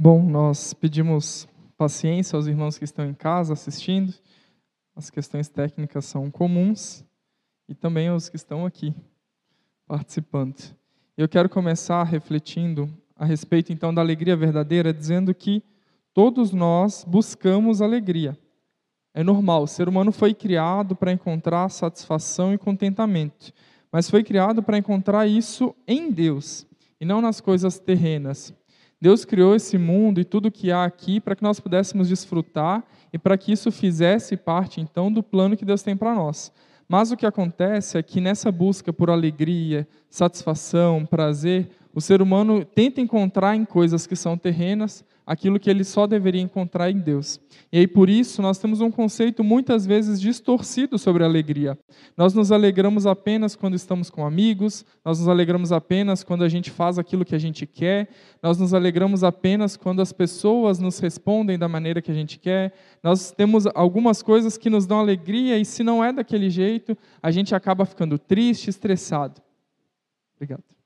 Bom, nós pedimos paciência aos irmãos que estão em casa assistindo. As questões técnicas são comuns e também aos que estão aqui participando. Eu quero começar refletindo a respeito então da alegria verdadeira, dizendo que todos nós buscamos alegria. É normal, o ser humano foi criado para encontrar satisfação e contentamento, mas foi criado para encontrar isso em Deus e não nas coisas terrenas. Deus criou esse mundo e tudo que há aqui para que nós pudéssemos desfrutar e para que isso fizesse parte então do plano que Deus tem para nós. Mas o que acontece é que nessa busca por alegria, satisfação, prazer, o ser humano tenta encontrar em coisas que são terrenas aquilo que ele só deveria encontrar em Deus. E aí por isso nós temos um conceito muitas vezes distorcido sobre alegria. Nós nos alegramos apenas quando estamos com amigos, nós nos alegramos apenas quando a gente faz aquilo que a gente quer, nós nos alegramos apenas quando as pessoas nos respondem da maneira que a gente quer. Nós temos algumas coisas que nos dão alegria e se não é daquele jeito, a gente acaba ficando triste, estressado. Obrigado.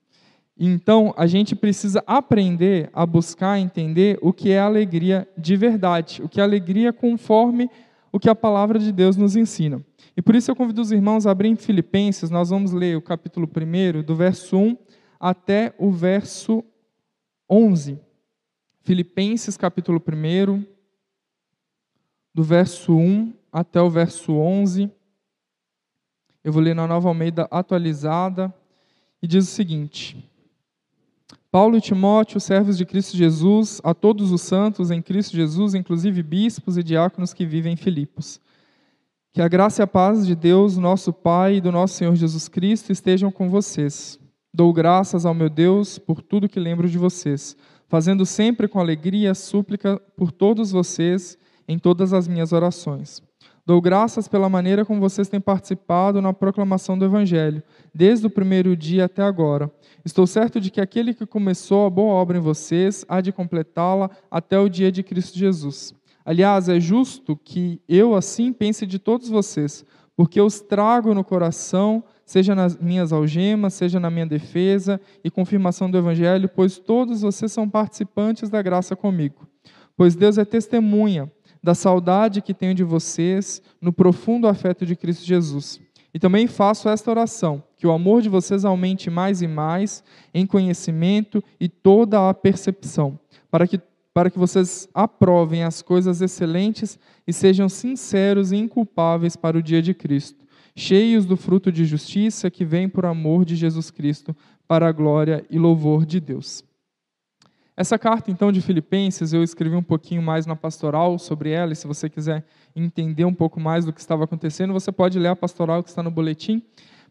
Então, a gente precisa aprender a buscar entender o que é alegria de verdade, o que é alegria conforme o que a palavra de Deus nos ensina. E por isso eu convido os irmãos a abrirem Filipenses, nós vamos ler o capítulo 1, do verso 1 até o verso 11. Filipenses, capítulo 1, do verso 1 até o verso 11. Eu vou ler na Nova Almeida atualizada, e diz o seguinte. Paulo e Timóteo, servos de Cristo Jesus, a todos os santos em Cristo Jesus, inclusive bispos e diáconos que vivem em Filipos. Que a graça e a paz de Deus, nosso Pai e do nosso Senhor Jesus Cristo estejam com vocês. Dou graças ao meu Deus por tudo que lembro de vocês, fazendo sempre com alegria súplica por todos vocês em todas as minhas orações Dou graças pela maneira como vocês têm participado na proclamação do Evangelho, desde o primeiro dia até agora. Estou certo de que aquele que começou a boa obra em vocês há de completá-la até o dia de Cristo Jesus. Aliás, é justo que eu assim pense de todos vocês, porque os trago no coração, seja nas minhas algemas, seja na minha defesa e confirmação do Evangelho, pois todos vocês são participantes da graça comigo. Pois Deus é testemunha da saudade que tenho de vocês no profundo afeto de Cristo Jesus. E também faço esta oração: que o amor de vocês aumente mais e mais em conhecimento e toda a percepção, para que, para que vocês aprovem as coisas excelentes e sejam sinceros e inculpáveis para o dia de Cristo, cheios do fruto de justiça que vem por amor de Jesus Cristo, para a glória e louvor de Deus. Essa carta, então, de Filipenses, eu escrevi um pouquinho mais na pastoral sobre ela, e se você quiser entender um pouco mais do que estava acontecendo, você pode ler a pastoral que está no boletim.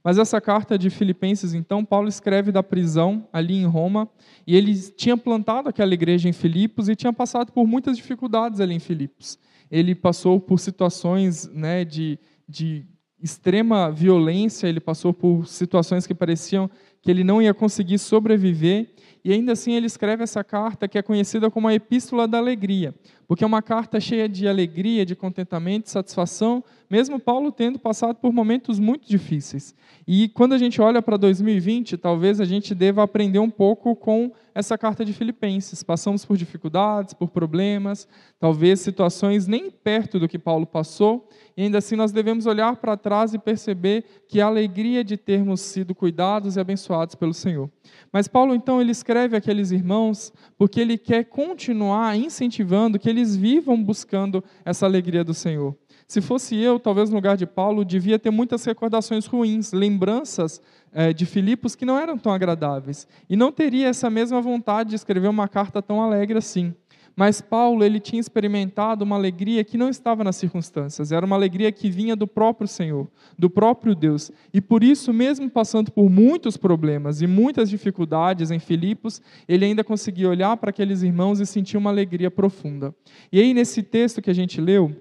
Mas essa carta de Filipenses, então, Paulo escreve da prisão ali em Roma, e ele tinha plantado aquela igreja em Filipos e tinha passado por muitas dificuldades ali em Filipos. Ele passou por situações né, de, de extrema violência, ele passou por situações que pareciam que ele não ia conseguir sobreviver, e ainda assim ele escreve essa carta que é conhecida como a Epístola da Alegria, porque é uma carta cheia de alegria, de contentamento, de satisfação, mesmo Paulo tendo passado por momentos muito difíceis. E quando a gente olha para 2020, talvez a gente deva aprender um pouco com essa carta de Filipenses. Passamos por dificuldades, por problemas, talvez situações nem perto do que Paulo passou, e ainda assim nós devemos olhar para trás e perceber que a alegria de termos sido cuidados e abençoados pelo Senhor. Mas Paulo então ele escreve aqueles irmãos porque ele quer continuar incentivando que eles vivam buscando essa alegria do Senhor. Se fosse eu, talvez no lugar de Paulo, devia ter muitas recordações ruins, lembranças é, de Filipos que não eram tão agradáveis. E não teria essa mesma vontade de escrever uma carta tão alegre assim. Mas Paulo, ele tinha experimentado uma alegria que não estava nas circunstâncias, era uma alegria que vinha do próprio Senhor, do próprio Deus. E por isso, mesmo passando por muitos problemas e muitas dificuldades em Filipos, ele ainda conseguia olhar para aqueles irmãos e sentir uma alegria profunda. E aí, nesse texto que a gente leu,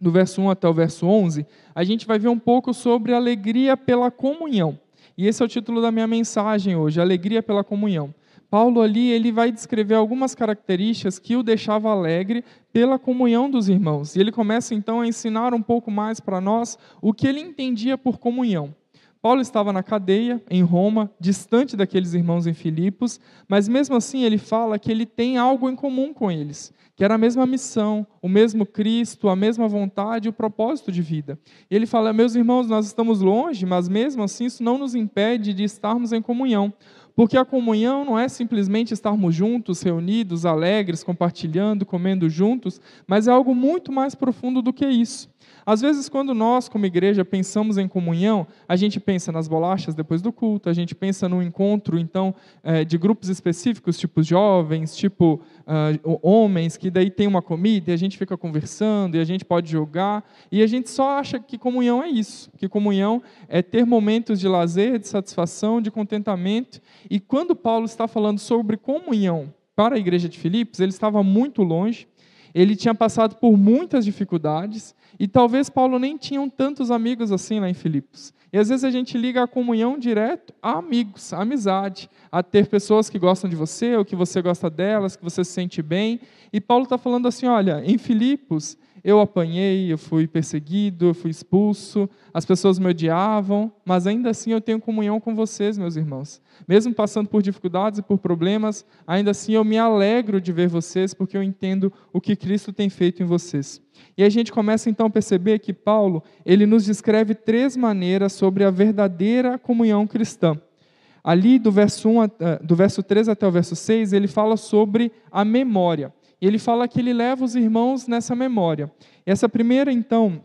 do verso 1 até o verso 11, a gente vai ver um pouco sobre alegria pela comunhão. E esse é o título da minha mensagem hoje, alegria pela comunhão. Paulo ali ele vai descrever algumas características que o deixava alegre pela comunhão dos irmãos. E ele começa então a ensinar um pouco mais para nós o que ele entendia por comunhão. Paulo estava na cadeia, em Roma, distante daqueles irmãos em Filipos, mas mesmo assim ele fala que ele tem algo em comum com eles, que era a mesma missão, o mesmo Cristo, a mesma vontade o propósito de vida. E ele fala: Meus irmãos, nós estamos longe, mas mesmo assim isso não nos impede de estarmos em comunhão. Porque a comunhão não é simplesmente estarmos juntos, reunidos, alegres, compartilhando, comendo juntos, mas é algo muito mais profundo do que isso. Às vezes, quando nós, como igreja, pensamos em comunhão, a gente pensa nas bolachas depois do culto, a gente pensa no encontro, então, é, de grupos específicos, tipo jovens, tipo uh, homens, que daí tem uma comida e a gente fica conversando e a gente pode jogar, e a gente só acha que comunhão é isso, que comunhão é ter momentos de lazer, de satisfação, de contentamento. E quando Paulo está falando sobre comunhão para a igreja de Filipos, ele estava muito longe, ele tinha passado por muitas dificuldades, e talvez Paulo nem tinha tantos amigos assim lá em Filipos. E às vezes a gente liga a comunhão direto a amigos, a amizade, a ter pessoas que gostam de você, ou que você gosta delas, que você se sente bem. E Paulo está falando assim: olha, em Filipos eu apanhei, eu fui perseguido, eu fui expulso, as pessoas me odiavam, mas ainda assim eu tenho comunhão com vocês, meus irmãos. Mesmo passando por dificuldades e por problemas, ainda assim eu me alegro de ver vocês, porque eu entendo o que Cristo tem feito em vocês. E a gente começa então a perceber que Paulo, ele nos descreve três maneiras sobre a verdadeira comunhão cristã. Ali do verso, 1, do verso 3 até o verso 6, ele fala sobre a memória. E ele fala que ele leva os irmãos nessa memória. E essa primeira, então,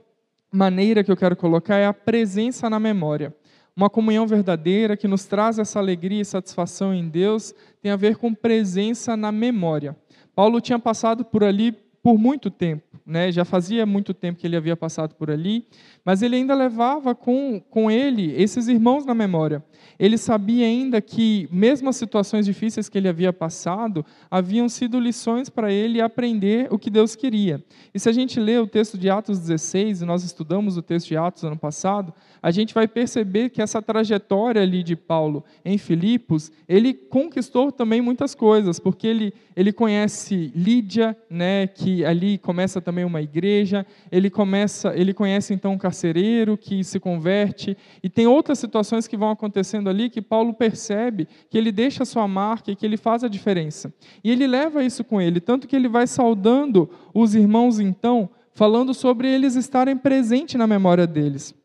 maneira que eu quero colocar é a presença na memória. Uma comunhão verdadeira que nos traz essa alegria e satisfação em Deus tem a ver com presença na memória. Paulo tinha passado por ali por muito tempo, né? já fazia muito tempo que ele havia passado por ali, mas ele ainda levava com, com ele esses irmãos na memória. Ele sabia ainda que, mesmo as situações difíceis que ele havia passado, haviam sido lições para ele aprender o que Deus queria. E se a gente lê o texto de Atos 16, e nós estudamos o texto de Atos ano passado, a gente vai perceber que essa trajetória ali de Paulo em Filipos, ele conquistou também muitas coisas, porque ele, ele conhece Lídia, né, que ali começa também uma igreja, ele começa, ele conhece então um carcereiro que se converte, e tem outras situações que vão acontecendo ali que Paulo percebe que ele deixa a sua marca e que ele faz a diferença. E ele leva isso com ele, tanto que ele vai saudando os irmãos então, falando sobre eles estarem presentes na memória deles.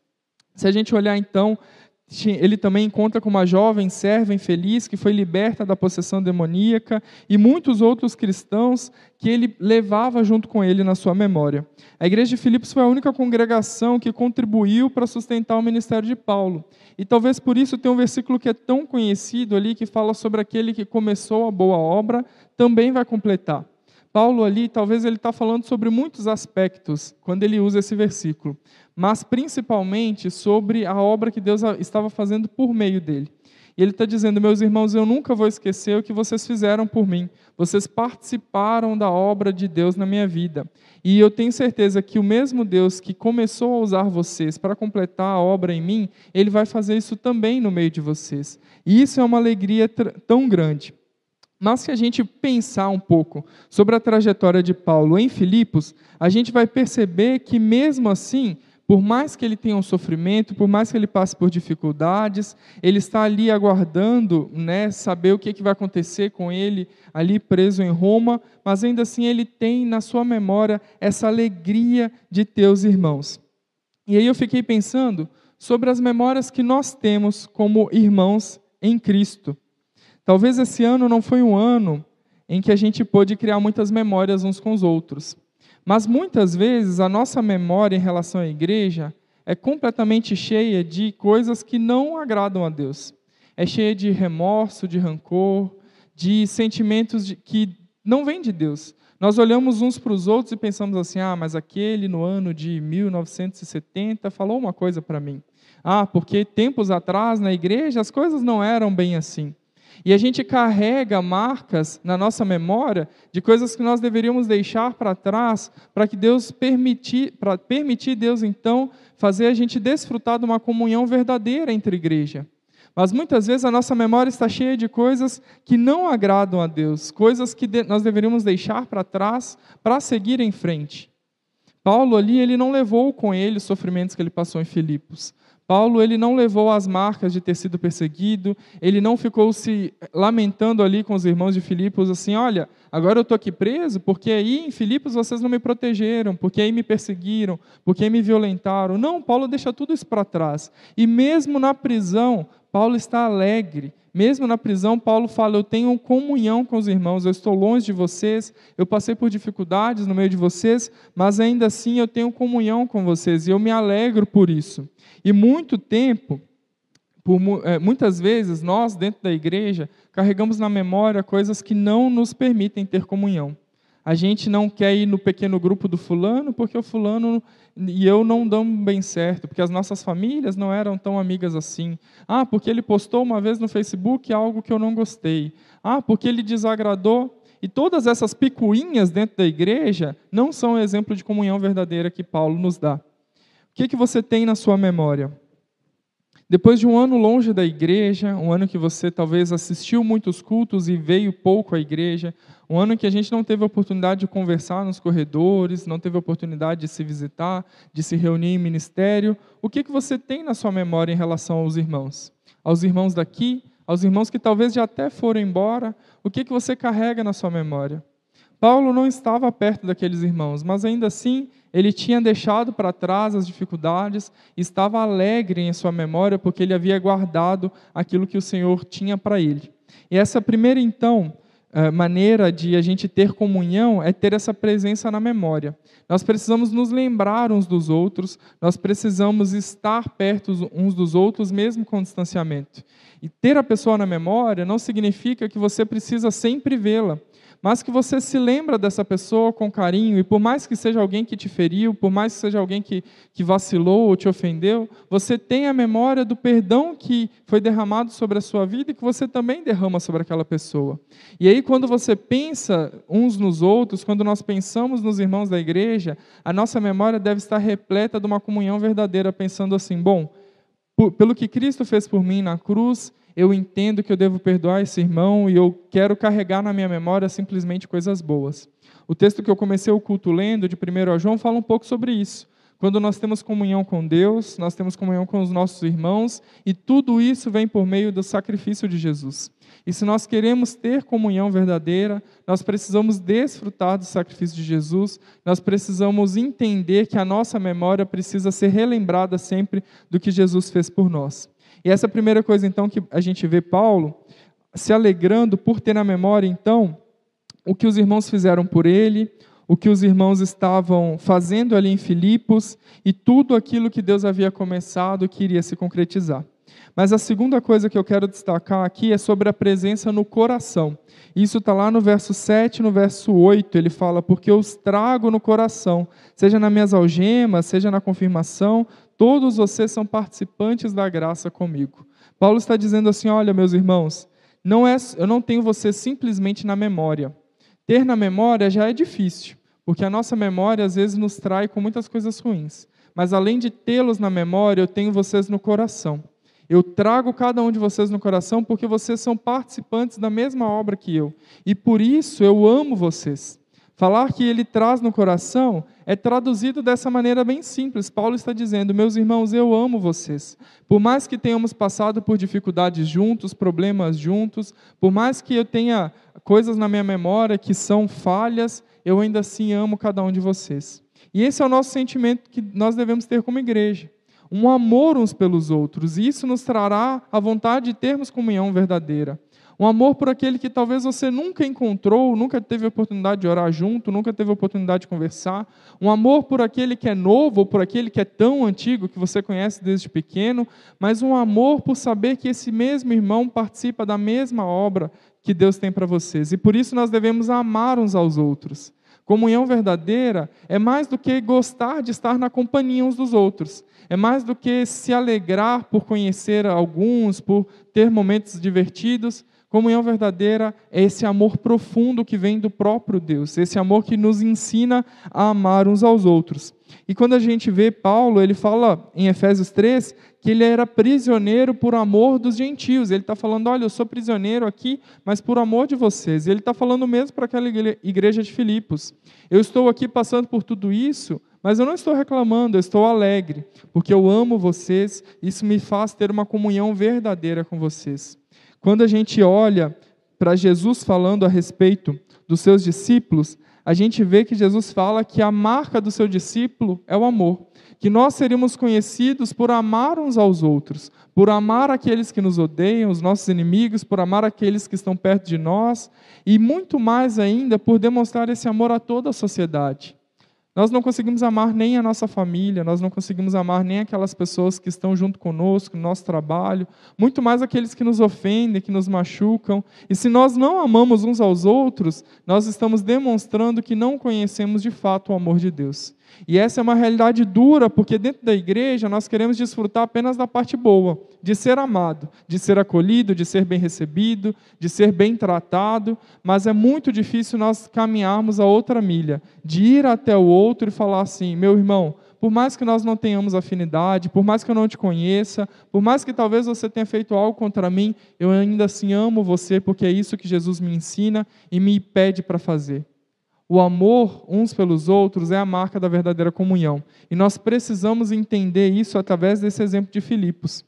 Se a gente olhar então, ele também encontra com uma jovem serva infeliz que foi liberta da possessão demoníaca e muitos outros cristãos que ele levava junto com ele na sua memória. A igreja de Filipos foi a única congregação que contribuiu para sustentar o ministério de Paulo. E talvez por isso tem um versículo que é tão conhecido ali que fala sobre aquele que começou a boa obra, também vai completar. Paulo ali, talvez ele está falando sobre muitos aspectos quando ele usa esse versículo, mas principalmente sobre a obra que Deus estava fazendo por meio dele. E ele está dizendo, meus irmãos, eu nunca vou esquecer o que vocês fizeram por mim. Vocês participaram da obra de Deus na minha vida. E eu tenho certeza que o mesmo Deus que começou a usar vocês para completar a obra em mim, ele vai fazer isso também no meio de vocês. E isso é uma alegria tão grande. Mas se a gente pensar um pouco sobre a trajetória de Paulo em Filipos, a gente vai perceber que mesmo assim, por mais que ele tenha um sofrimento, por mais que ele passe por dificuldades, ele está ali aguardando, né, saber o que, é que vai acontecer com ele ali preso em Roma, mas ainda assim ele tem na sua memória essa alegria de ter os irmãos. E aí eu fiquei pensando sobre as memórias que nós temos como irmãos em Cristo. Talvez esse ano não foi um ano em que a gente pôde criar muitas memórias uns com os outros. Mas muitas vezes a nossa memória em relação à igreja é completamente cheia de coisas que não agradam a Deus. É cheia de remorso, de rancor, de sentimentos de, que não vêm de Deus. Nós olhamos uns para os outros e pensamos assim: ah, mas aquele no ano de 1970 falou uma coisa para mim. Ah, porque tempos atrás na igreja as coisas não eram bem assim. E a gente carrega marcas na nossa memória de coisas que nós deveríamos deixar para trás para que Deus permitir, para permitir Deus então fazer a gente desfrutar de uma comunhão verdadeira entre igreja. Mas muitas vezes a nossa memória está cheia de coisas que não agradam a Deus, coisas que nós deveríamos deixar para trás para seguir em frente. Paulo ali, ele não levou com ele os sofrimentos que ele passou em Filipos, Paulo ele não levou as marcas de ter sido perseguido, ele não ficou se lamentando ali com os irmãos de Filipos assim, olha, agora eu estou aqui preso porque aí em Filipos vocês não me protegeram, porque aí me perseguiram, porque aí me violentaram. Não, Paulo deixa tudo isso para trás. E mesmo na prisão, Paulo está alegre. Mesmo na prisão, Paulo fala: Eu tenho comunhão com os irmãos, eu estou longe de vocês, eu passei por dificuldades no meio de vocês, mas ainda assim eu tenho comunhão com vocês e eu me alegro por isso. E muito tempo, por, é, muitas vezes, nós, dentro da igreja, carregamos na memória coisas que não nos permitem ter comunhão. A gente não quer ir no pequeno grupo do fulano porque o fulano e eu não dão bem certo, porque as nossas famílias não eram tão amigas assim. Ah, porque ele postou uma vez no Facebook algo que eu não gostei. Ah, porque ele desagradou. E todas essas picuinhas dentro da igreja não são exemplo de comunhão verdadeira que Paulo nos dá que, que você tem na sua memória? Depois de um ano longe da igreja, um ano que você talvez assistiu muitos cultos e veio pouco à igreja, um ano que a gente não teve oportunidade de conversar nos corredores, não teve oportunidade de se visitar, de se reunir em ministério, o que, que você tem na sua memória em relação aos irmãos? Aos irmãos daqui, aos irmãos que talvez já até foram embora, o que, que você carrega na sua memória? Paulo não estava perto daqueles irmãos, mas ainda assim ele tinha deixado para trás as dificuldades, estava alegre em sua memória porque ele havia guardado aquilo que o Senhor tinha para ele. E essa primeira, então, eh, maneira de a gente ter comunhão é ter essa presença na memória. Nós precisamos nos lembrar uns dos outros, nós precisamos estar perto uns dos outros, mesmo com distanciamento. E ter a pessoa na memória não significa que você precisa sempre vê-la mas que você se lembra dessa pessoa com carinho, e por mais que seja alguém que te feriu, por mais que seja alguém que, que vacilou ou te ofendeu, você tem a memória do perdão que foi derramado sobre a sua vida e que você também derrama sobre aquela pessoa. E aí, quando você pensa uns nos outros, quando nós pensamos nos irmãos da igreja, a nossa memória deve estar repleta de uma comunhão verdadeira, pensando assim: bom, pelo que Cristo fez por mim na cruz, eu entendo que eu devo perdoar esse irmão e eu quero carregar na minha memória simplesmente coisas boas. O texto que eu comecei o culto lendo, de 1 João, fala um pouco sobre isso. Quando nós temos comunhão com Deus, nós temos comunhão com os nossos irmãos, e tudo isso vem por meio do sacrifício de Jesus. E se nós queremos ter comunhão verdadeira, nós precisamos desfrutar do sacrifício de Jesus, nós precisamos entender que a nossa memória precisa ser relembrada sempre do que Jesus fez por nós. E essa primeira coisa, então, que a gente vê Paulo se alegrando por ter na memória, então, o que os irmãos fizeram por ele, o que os irmãos estavam fazendo ali em Filipos e tudo aquilo que Deus havia começado que iria se concretizar. Mas a segunda coisa que eu quero destacar aqui é sobre a presença no coração. Isso está lá no verso 7 no verso 8. Ele fala: Porque eu os trago no coração, seja nas minhas algemas, seja na confirmação, Todos vocês são participantes da graça comigo. Paulo está dizendo assim: olha, meus irmãos, não é, eu não tenho vocês simplesmente na memória. Ter na memória já é difícil, porque a nossa memória às vezes nos trai com muitas coisas ruins. Mas além de tê-los na memória, eu tenho vocês no coração. Eu trago cada um de vocês no coração porque vocês são participantes da mesma obra que eu. E por isso eu amo vocês. Falar que ele traz no coração é traduzido dessa maneira bem simples. Paulo está dizendo: Meus irmãos, eu amo vocês. Por mais que tenhamos passado por dificuldades juntos, problemas juntos, por mais que eu tenha coisas na minha memória que são falhas, eu ainda assim amo cada um de vocês. E esse é o nosso sentimento que nós devemos ter como igreja. Um amor uns pelos outros. E isso nos trará a vontade de termos comunhão verdadeira. Um amor por aquele que talvez você nunca encontrou, nunca teve oportunidade de orar junto, nunca teve oportunidade de conversar. Um amor por aquele que é novo, ou por aquele que é tão antigo, que você conhece desde pequeno. Mas um amor por saber que esse mesmo irmão participa da mesma obra que Deus tem para vocês. E por isso nós devemos amar uns aos outros. Comunhão verdadeira é mais do que gostar de estar na companhia uns dos outros. É mais do que se alegrar por conhecer alguns, por ter momentos divertidos Comunhão verdadeira é esse amor profundo que vem do próprio Deus, esse amor que nos ensina a amar uns aos outros. E quando a gente vê Paulo, ele fala em Efésios 3 que ele era prisioneiro por amor dos gentios. Ele está falando: olha, eu sou prisioneiro aqui, mas por amor de vocês. E ele está falando mesmo para aquela igreja de Filipos: eu estou aqui passando por tudo isso, mas eu não estou reclamando, eu estou alegre, porque eu amo vocês, isso me faz ter uma comunhão verdadeira com vocês. Quando a gente olha para Jesus falando a respeito dos seus discípulos, a gente vê que Jesus fala que a marca do seu discípulo é o amor, que nós seríamos conhecidos por amar uns aos outros, por amar aqueles que nos odeiam, os nossos inimigos, por amar aqueles que estão perto de nós e muito mais ainda por demonstrar esse amor a toda a sociedade. Nós não conseguimos amar nem a nossa família, nós não conseguimos amar nem aquelas pessoas que estão junto conosco no nosso trabalho, muito mais aqueles que nos ofendem, que nos machucam. E se nós não amamos uns aos outros, nós estamos demonstrando que não conhecemos de fato o amor de Deus. E essa é uma realidade dura, porque dentro da igreja nós queremos desfrutar apenas da parte boa, de ser amado, de ser acolhido, de ser bem recebido, de ser bem tratado, mas é muito difícil nós caminharmos a outra milha, de ir até o outro e falar assim: meu irmão, por mais que nós não tenhamos afinidade, por mais que eu não te conheça, por mais que talvez você tenha feito algo contra mim, eu ainda assim amo você, porque é isso que Jesus me ensina e me pede para fazer. O amor uns pelos outros é a marca da verdadeira comunhão. E nós precisamos entender isso através desse exemplo de Filipos.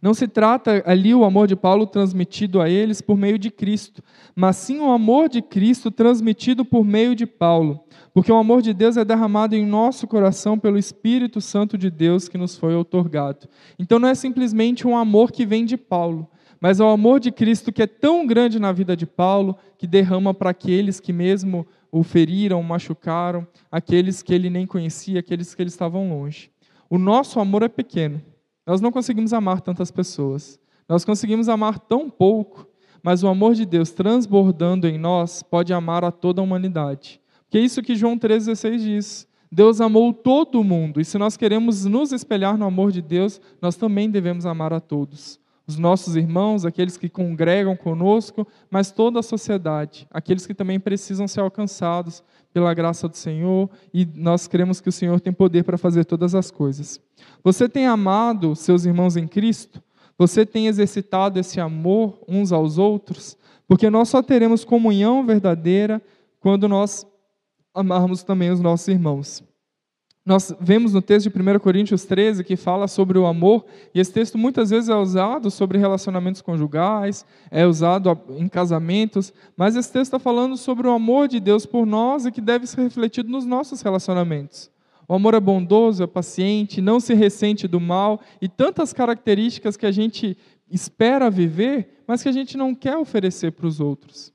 Não se trata ali o amor de Paulo transmitido a eles por meio de Cristo, mas sim o amor de Cristo transmitido por meio de Paulo. Porque o amor de Deus é derramado em nosso coração pelo Espírito Santo de Deus que nos foi outorgado. Então não é simplesmente um amor que vem de Paulo, mas é o amor de Cristo que é tão grande na vida de Paulo que derrama para aqueles que, mesmo o feriram, machucaram, aqueles que ele nem conhecia, aqueles que eles estavam longe. O nosso amor é pequeno. Nós não conseguimos amar tantas pessoas. Nós conseguimos amar tão pouco, mas o amor de Deus transbordando em nós pode amar a toda a humanidade. Que é isso que João 3,16 diz. Deus amou todo mundo, e se nós queremos nos espelhar no amor de Deus, nós também devemos amar a todos os nossos irmãos, aqueles que congregam conosco, mas toda a sociedade, aqueles que também precisam ser alcançados pela graça do Senhor, e nós cremos que o Senhor tem poder para fazer todas as coisas. Você tem amado seus irmãos em Cristo? Você tem exercitado esse amor uns aos outros? Porque nós só teremos comunhão verdadeira quando nós amarmos também os nossos irmãos. Nós vemos no texto de 1 Coríntios 13 que fala sobre o amor, e esse texto muitas vezes é usado sobre relacionamentos conjugais, é usado em casamentos, mas esse texto está falando sobre o amor de Deus por nós e que deve ser refletido nos nossos relacionamentos. O amor é bondoso, é paciente, não se ressente do mal, e tantas características que a gente espera viver, mas que a gente não quer oferecer para os outros.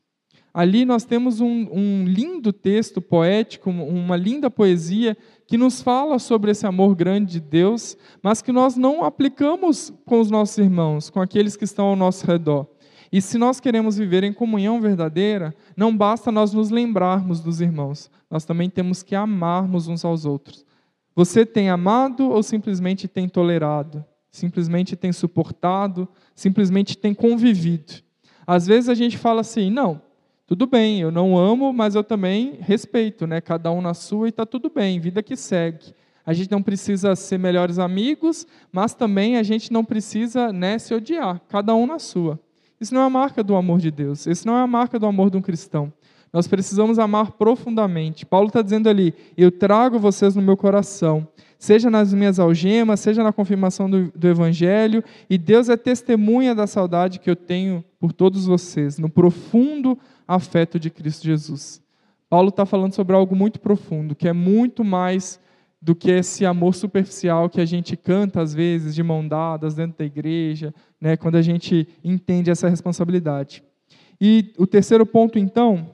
Ali nós temos um, um lindo texto poético, uma linda poesia que nos fala sobre esse amor grande de Deus, mas que nós não aplicamos com os nossos irmãos, com aqueles que estão ao nosso redor. E se nós queremos viver em comunhão verdadeira, não basta nós nos lembrarmos dos irmãos, nós também temos que amarmos uns aos outros. Você tem amado ou simplesmente tem tolerado? Simplesmente tem suportado? Simplesmente tem convivido? Às vezes a gente fala assim: não, tudo bem, eu não amo, mas eu também respeito, né? Cada um na sua e está tudo bem, vida que segue. A gente não precisa ser melhores amigos, mas também a gente não precisa né, se odiar, cada um na sua. Isso não é a marca do amor de Deus, isso não é a marca do amor de um cristão. Nós precisamos amar profundamente. Paulo está dizendo ali: Eu trago vocês no meu coração, seja nas minhas algemas, seja na confirmação do, do Evangelho, e Deus é testemunha da saudade que eu tenho por todos vocês, no profundo afeto de Cristo Jesus. Paulo está falando sobre algo muito profundo, que é muito mais do que esse amor superficial que a gente canta às vezes de mão dadas dentro da igreja, né, quando a gente entende essa responsabilidade. E o terceiro ponto, então,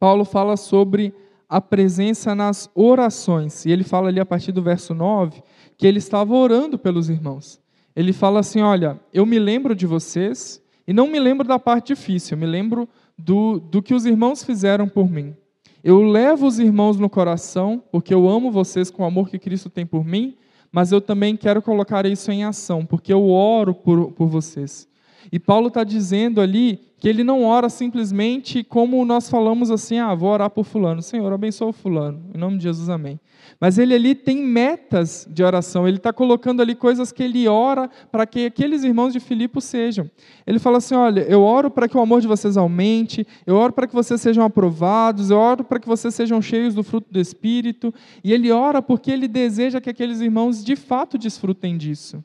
Paulo fala sobre a presença nas orações. E ele fala ali a partir do verso 9 que ele estava orando pelos irmãos. Ele fala assim: Olha, eu me lembro de vocês, e não me lembro da parte difícil, eu me lembro do, do que os irmãos fizeram por mim. Eu levo os irmãos no coração, porque eu amo vocês com o amor que Cristo tem por mim, mas eu também quero colocar isso em ação, porque eu oro por, por vocês. E Paulo está dizendo ali que ele não ora simplesmente como nós falamos assim: ah, vou orar por Fulano. Senhor, abençoa o Fulano. Em nome de Jesus, amém. Mas ele ali tem metas de oração, ele está colocando ali coisas que ele ora para que aqueles irmãos de Filipe sejam. Ele fala assim: olha, eu oro para que o amor de vocês aumente, eu oro para que vocês sejam aprovados, eu oro para que vocês sejam cheios do fruto do Espírito. E ele ora porque ele deseja que aqueles irmãos de fato desfrutem disso.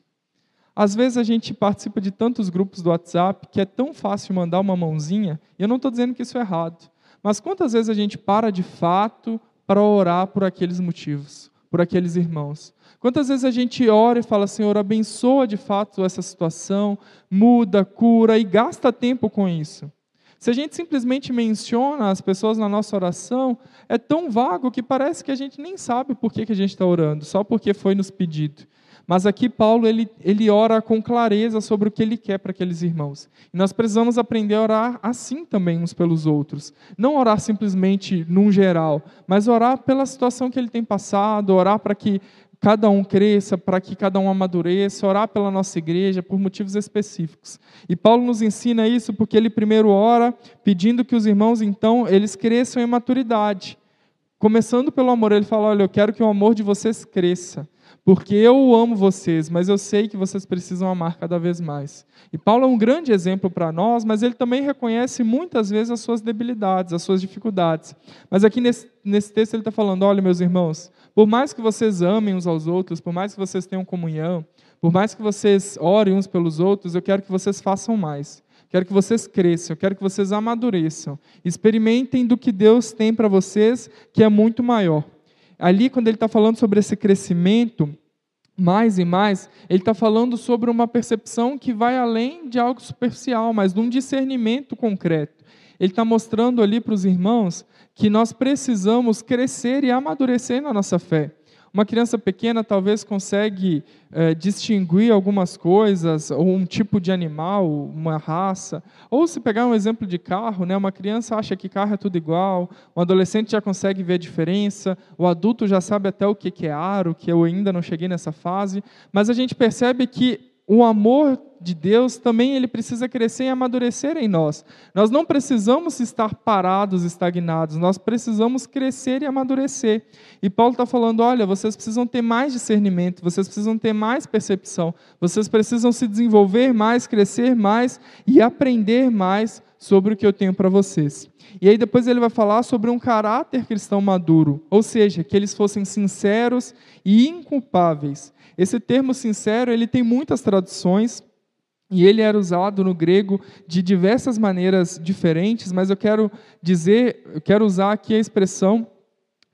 Às vezes a gente participa de tantos grupos do WhatsApp que é tão fácil mandar uma mãozinha, e eu não estou dizendo que isso é errado, mas quantas vezes a gente para de fato para orar por aqueles motivos, por aqueles irmãos. Quantas vezes a gente ora e fala, Senhor, abençoa de fato essa situação, muda, cura e gasta tempo com isso. Se a gente simplesmente menciona as pessoas na nossa oração, é tão vago que parece que a gente nem sabe por que, que a gente está orando, só porque foi nos pedido. Mas aqui Paulo ele, ele ora com clareza sobre o que ele quer para aqueles irmãos. E nós precisamos aprender a orar assim também uns pelos outros. Não orar simplesmente num geral, mas orar pela situação que ele tem passado, orar para que cada um cresça, para que cada um amadureça, orar pela nossa igreja por motivos específicos. E Paulo nos ensina isso porque ele primeiro ora pedindo que os irmãos então eles cresçam em maturidade. Começando pelo amor, ele fala: "Olha, eu quero que o amor de vocês cresça" porque eu amo vocês, mas eu sei que vocês precisam amar cada vez mais. E Paulo é um grande exemplo para nós, mas ele também reconhece muitas vezes as suas debilidades, as suas dificuldades. Mas aqui nesse, nesse texto ele está falando: olha, meus irmãos, por mais que vocês amem uns aos outros, por mais que vocês tenham comunhão, por mais que vocês orem uns pelos outros, eu quero que vocês façam mais. Quero que vocês cresçam, quero que vocês amadureçam. Experimentem do que Deus tem para vocês, que é muito maior ali, quando ele está falando sobre esse crescimento, mais e mais, ele está falando sobre uma percepção que vai além de algo superficial, mas de um discernimento concreto. Ele está mostrando ali para os irmãos que nós precisamos crescer e amadurecer na nossa fé. Uma criança pequena talvez consegue é, distinguir algumas coisas, ou um tipo de animal, uma raça. Ou se pegar um exemplo de carro, né, uma criança acha que carro é tudo igual, um adolescente já consegue ver a diferença, o adulto já sabe até o que é aro, que eu ainda não cheguei nessa fase, mas a gente percebe que o amor de Deus também ele precisa crescer e amadurecer em nós. Nós não precisamos estar parados, estagnados, nós precisamos crescer e amadurecer. E Paulo está falando: olha, vocês precisam ter mais discernimento, vocês precisam ter mais percepção, vocês precisam se desenvolver mais, crescer mais e aprender mais sobre o que eu tenho para vocês. E aí depois ele vai falar sobre um caráter cristão maduro, ou seja, que eles fossem sinceros e inculpáveis. Esse termo sincero, ele tem muitas traduções, e ele era usado no grego de diversas maneiras diferentes, mas eu quero dizer, eu quero usar aqui a expressão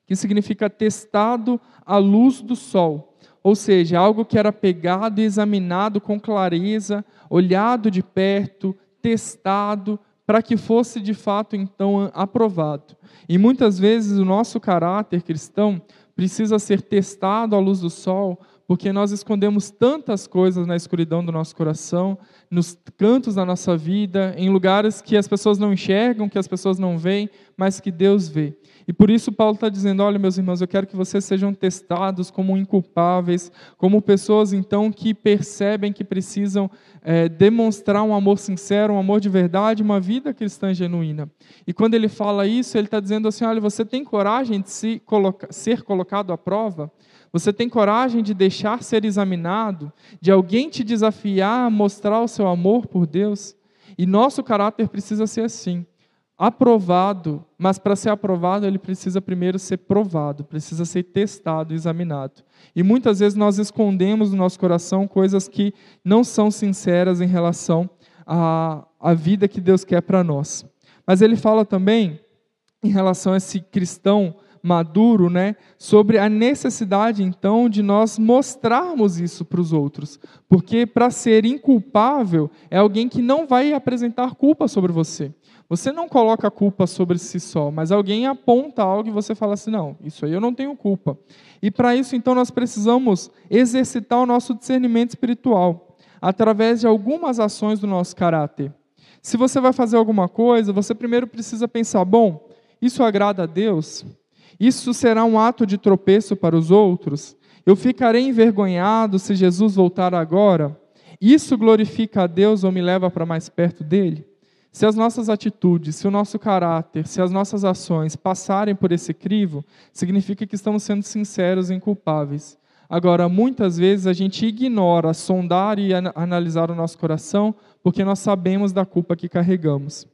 que significa testado à luz do sol. Ou seja, algo que era pegado e examinado com clareza, olhado de perto, testado, para que fosse de fato então aprovado. E muitas vezes o nosso caráter cristão precisa ser testado à luz do sol, porque nós escondemos tantas coisas na escuridão do nosso coração, nos cantos da nossa vida, em lugares que as pessoas não enxergam, que as pessoas não veem, mas que Deus vê. E por isso Paulo está dizendo: olha, meus irmãos, eu quero que vocês sejam testados como inculpáveis, como pessoas então que percebem que precisam é, demonstrar um amor sincero, um amor de verdade, uma vida cristã genuína. E quando ele fala isso, ele está dizendo assim: olha, você tem coragem de se colocar, ser colocado à prova? Você tem coragem de deixar ser examinado, de alguém te desafiar a mostrar o seu amor por Deus? E nosso caráter precisa ser assim aprovado, mas para ser aprovado ele precisa primeiro ser provado, precisa ser testado, examinado. E muitas vezes nós escondemos no nosso coração coisas que não são sinceras em relação à, à vida que Deus quer para nós. Mas ele fala também em relação a esse cristão maduro, né, sobre a necessidade então de nós mostrarmos isso para os outros, porque para ser inculpável é alguém que não vai apresentar culpa sobre você. Você não coloca a culpa sobre si só, mas alguém aponta algo e você fala assim: não, isso aí eu não tenho culpa. E para isso, então, nós precisamos exercitar o nosso discernimento espiritual através de algumas ações do nosso caráter. Se você vai fazer alguma coisa, você primeiro precisa pensar: bom, isso agrada a Deus? Isso será um ato de tropeço para os outros? Eu ficarei envergonhado se Jesus voltar agora? Isso glorifica a Deus ou me leva para mais perto dele? Se as nossas atitudes, se o nosso caráter, se as nossas ações passarem por esse crivo, significa que estamos sendo sinceros e inculpáveis. Agora, muitas vezes a gente ignora sondar e analisar o nosso coração porque nós sabemos da culpa que carregamos.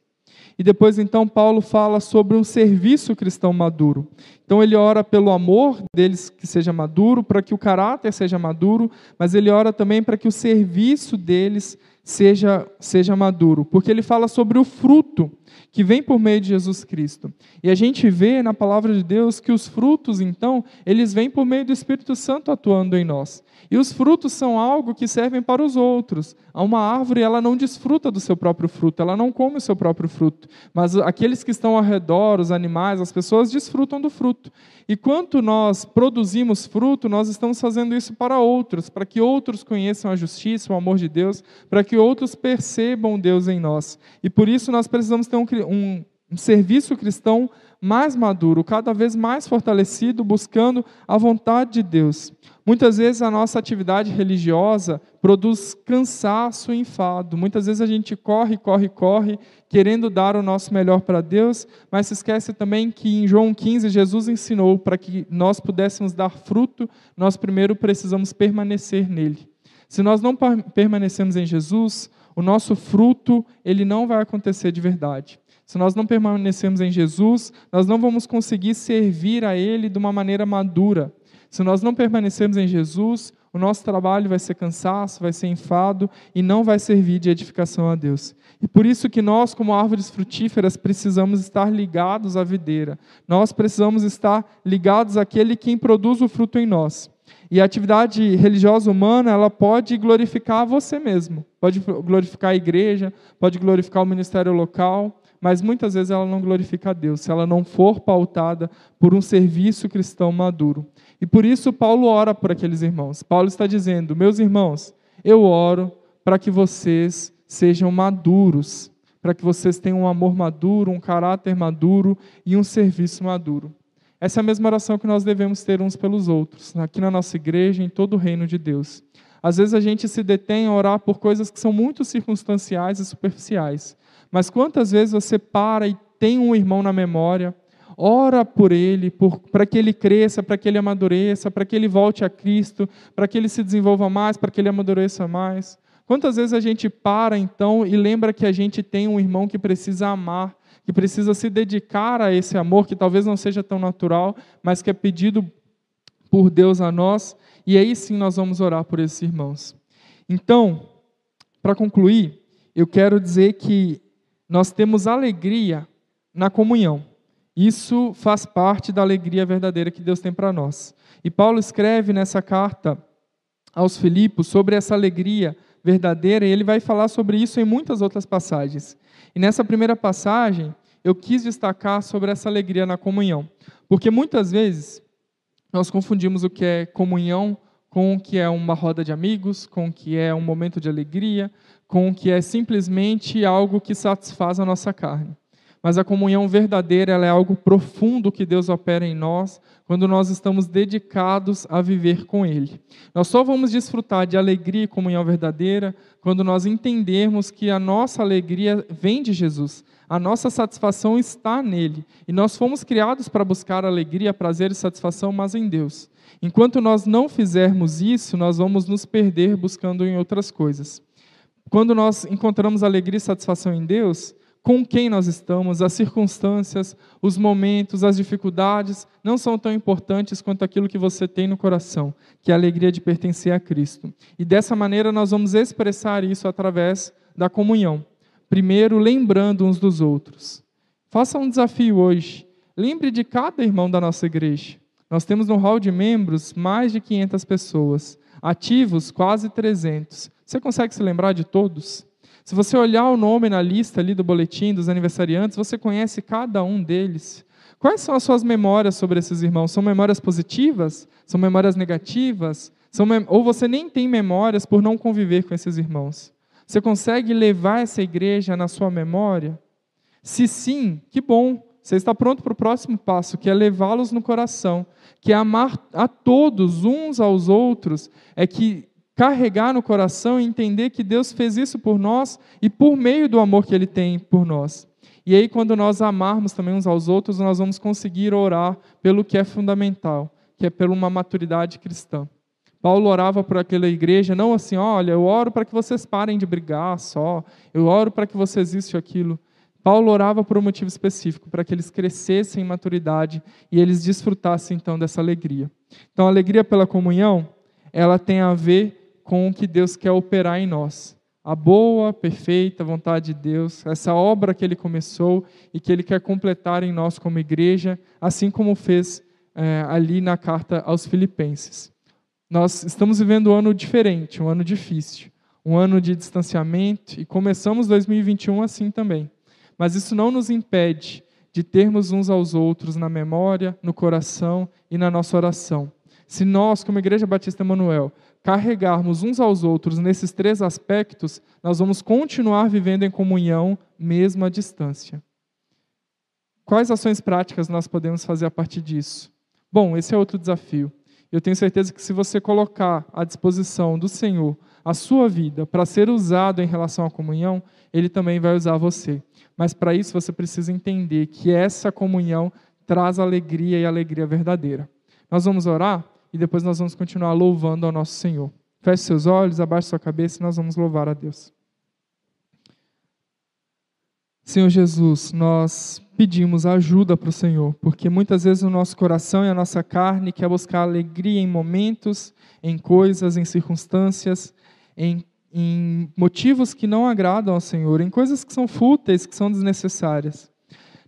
E depois, então, Paulo fala sobre um serviço cristão maduro. Então, ele ora pelo amor deles que seja maduro, para que o caráter seja maduro, mas ele ora também para que o serviço deles seja, seja maduro, porque ele fala sobre o fruto que vem por meio de Jesus Cristo. E a gente vê na palavra de Deus que os frutos, então, eles vêm por meio do Espírito Santo atuando em nós. E os frutos são algo que servem para os outros. Uma árvore, ela não desfruta do seu próprio fruto, ela não come o seu próprio fruto. Mas aqueles que estão ao redor, os animais, as pessoas, desfrutam do fruto. E quanto nós produzimos fruto, nós estamos fazendo isso para outros, para que outros conheçam a justiça, o amor de Deus, para que outros percebam Deus em nós. E por isso nós precisamos ter um, um, um serviço cristão mais maduro, cada vez mais fortalecido, buscando a vontade de Deus. Muitas vezes a nossa atividade religiosa produz cansaço e enfado. Muitas vezes a gente corre, corre, corre, querendo dar o nosso melhor para Deus, mas se esquece também que em João 15 Jesus ensinou para que nós pudéssemos dar fruto, nós primeiro precisamos permanecer nele. Se nós não permanecemos em Jesus, o nosso fruto ele não vai acontecer de verdade. Se nós não permanecemos em Jesus, nós não vamos conseguir servir a Ele de uma maneira madura. Se nós não permanecermos em Jesus, o nosso trabalho vai ser cansaço, vai ser enfado e não vai servir de edificação a Deus. E por isso que nós, como árvores frutíferas, precisamos estar ligados à videira. Nós precisamos estar ligados àquele quem produz o fruto em nós. E a atividade religiosa humana, ela pode glorificar você mesmo. Pode glorificar a igreja, pode glorificar o ministério local, mas muitas vezes ela não glorifica a Deus, se ela não for pautada por um serviço cristão maduro. E por isso Paulo ora por aqueles irmãos. Paulo está dizendo: Meus irmãos, eu oro para que vocês sejam maduros, para que vocês tenham um amor maduro, um caráter maduro e um serviço maduro. Essa é a mesma oração que nós devemos ter uns pelos outros, aqui na nossa igreja, em todo o reino de Deus. Às vezes a gente se detém a orar por coisas que são muito circunstanciais e superficiais. Mas quantas vezes você para e tem um irmão na memória, ora por ele, para que ele cresça, para que ele amadureça, para que ele volte a Cristo, para que ele se desenvolva mais, para que ele amadureça mais. Quantas vezes a gente para então e lembra que a gente tem um irmão que precisa amar, que precisa se dedicar a esse amor que talvez não seja tão natural, mas que é pedido por Deus a nós, e aí sim nós vamos orar por esses irmãos. Então, para concluir, eu quero dizer que nós temos alegria na comunhão. Isso faz parte da alegria verdadeira que Deus tem para nós. E Paulo escreve nessa carta aos Filipos sobre essa alegria verdadeira, e ele vai falar sobre isso em muitas outras passagens. E nessa primeira passagem, eu quis destacar sobre essa alegria na comunhão, porque muitas vezes nós confundimos o que é comunhão com o que é uma roda de amigos, com o que é um momento de alegria, com o que é simplesmente algo que satisfaz a nossa carne. Mas a comunhão verdadeira é algo profundo que Deus opera em nós quando nós estamos dedicados a viver com Ele. Nós só vamos desfrutar de alegria e comunhão verdadeira quando nós entendermos que a nossa alegria vem de Jesus, a nossa satisfação está nele. E nós fomos criados para buscar alegria, prazer e satisfação, mas em Deus. Enquanto nós não fizermos isso, nós vamos nos perder buscando em outras coisas. Quando nós encontramos alegria e satisfação em Deus, com quem nós estamos, as circunstâncias, os momentos, as dificuldades, não são tão importantes quanto aquilo que você tem no coração, que é a alegria de pertencer a Cristo. E dessa maneira nós vamos expressar isso através da comunhão. Primeiro, lembrando uns dos outros. Faça um desafio hoje. Lembre de cada irmão da nossa igreja. Nós temos no hall de membros mais de 500 pessoas, ativos quase 300. Você consegue se lembrar de todos? Se você olhar o nome na lista ali do boletim dos aniversariantes, você conhece cada um deles. Quais são as suas memórias sobre esses irmãos? São memórias positivas? São memórias negativas? São mem ou você nem tem memórias por não conviver com esses irmãos? Você consegue levar essa igreja na sua memória? Se sim, que bom. Você está pronto para o próximo passo, que é levá-los no coração, que é amar a todos uns aos outros, é que carregar no coração e entender que Deus fez isso por nós e por meio do amor que Ele tem por nós. E aí, quando nós amarmos também uns aos outros, nós vamos conseguir orar pelo que é fundamental, que é por uma maturidade cristã. Paulo orava por aquela igreja, não assim, olha, eu oro para que vocês parem de brigar só, eu oro para que vocês isso e aquilo. Paulo orava por um motivo específico, para que eles crescessem em maturidade e eles desfrutassem então dessa alegria. Então, a alegria pela comunhão, ela tem a ver com o que Deus quer operar em nós. A boa, perfeita vontade de Deus, essa obra que Ele começou e que Ele quer completar em nós como igreja, assim como fez é, ali na carta aos Filipenses. Nós estamos vivendo um ano diferente, um ano difícil, um ano de distanciamento e começamos 2021 assim também. Mas isso não nos impede de termos uns aos outros na memória, no coração e na nossa oração. Se nós, como Igreja Batista Emanuel, carregarmos uns aos outros nesses três aspectos, nós vamos continuar vivendo em comunhão, mesmo à distância. Quais ações práticas nós podemos fazer a partir disso? Bom, esse é outro desafio. Eu tenho certeza que se você colocar à disposição do Senhor a sua vida para ser usado em relação à comunhão, Ele também vai usar você. Mas para isso você precisa entender que essa comunhão traz alegria e alegria verdadeira. Nós vamos orar e depois nós vamos continuar louvando ao nosso Senhor. Feche seus olhos, abaixe sua cabeça e nós vamos louvar a Deus. Senhor Jesus, nós pedimos ajuda para o Senhor, porque muitas vezes o nosso coração e a nossa carne quer buscar alegria em momentos, em coisas, em circunstâncias, em, em motivos que não agradam ao Senhor, em coisas que são fúteis, que são desnecessárias.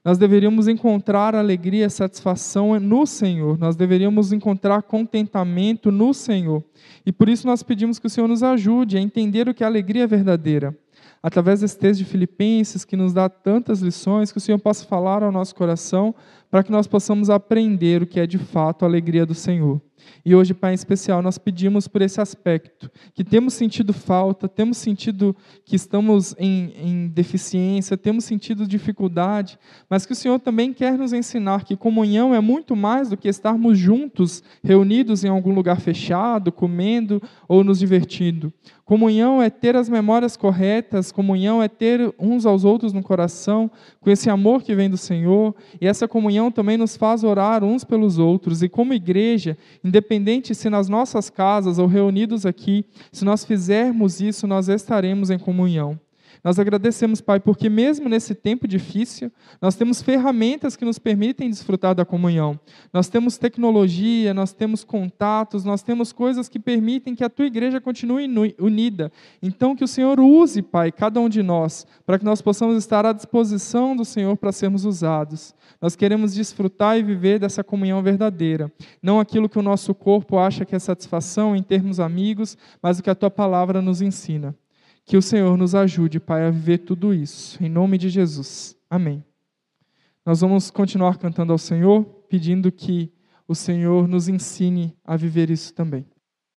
Nós deveríamos encontrar alegria e satisfação no Senhor, nós deveríamos encontrar contentamento no Senhor. E por isso nós pedimos que o Senhor nos ajude a entender o que é alegria verdadeira através desse texto de Filipenses, que nos dá tantas lições, que o Senhor possa falar ao nosso coração, para que nós possamos aprender o que é de fato a alegria do Senhor. E hoje, Pai, em especial, nós pedimos por esse aspecto, que temos sentido falta, temos sentido que estamos em, em, deficiência, temos sentido dificuldade, mas que o Senhor também quer nos ensinar que comunhão é muito mais do que estarmos juntos, reunidos em algum lugar fechado, comendo ou nos divertindo. Comunhão é ter as memórias corretas, comunhão é ter uns aos outros no coração, com esse amor que vem do Senhor, e essa comunhão também nos faz orar uns pelos outros, e como igreja, independente se nas nossas casas ou reunidos aqui, se nós fizermos isso, nós estaremos em comunhão. Nós agradecemos, Pai, porque mesmo nesse tempo difícil, nós temos ferramentas que nos permitem desfrutar da comunhão. Nós temos tecnologia, nós temos contatos, nós temos coisas que permitem que a tua igreja continue unida. Então, que o Senhor use, Pai, cada um de nós, para que nós possamos estar à disposição do Senhor para sermos usados. Nós queremos desfrutar e viver dessa comunhão verdadeira. Não aquilo que o nosso corpo acha que é satisfação em termos amigos, mas o que a tua palavra nos ensina. Que o Senhor nos ajude, Pai, a viver tudo isso. Em nome de Jesus. Amém. Nós vamos continuar cantando ao Senhor, pedindo que o Senhor nos ensine a viver isso também.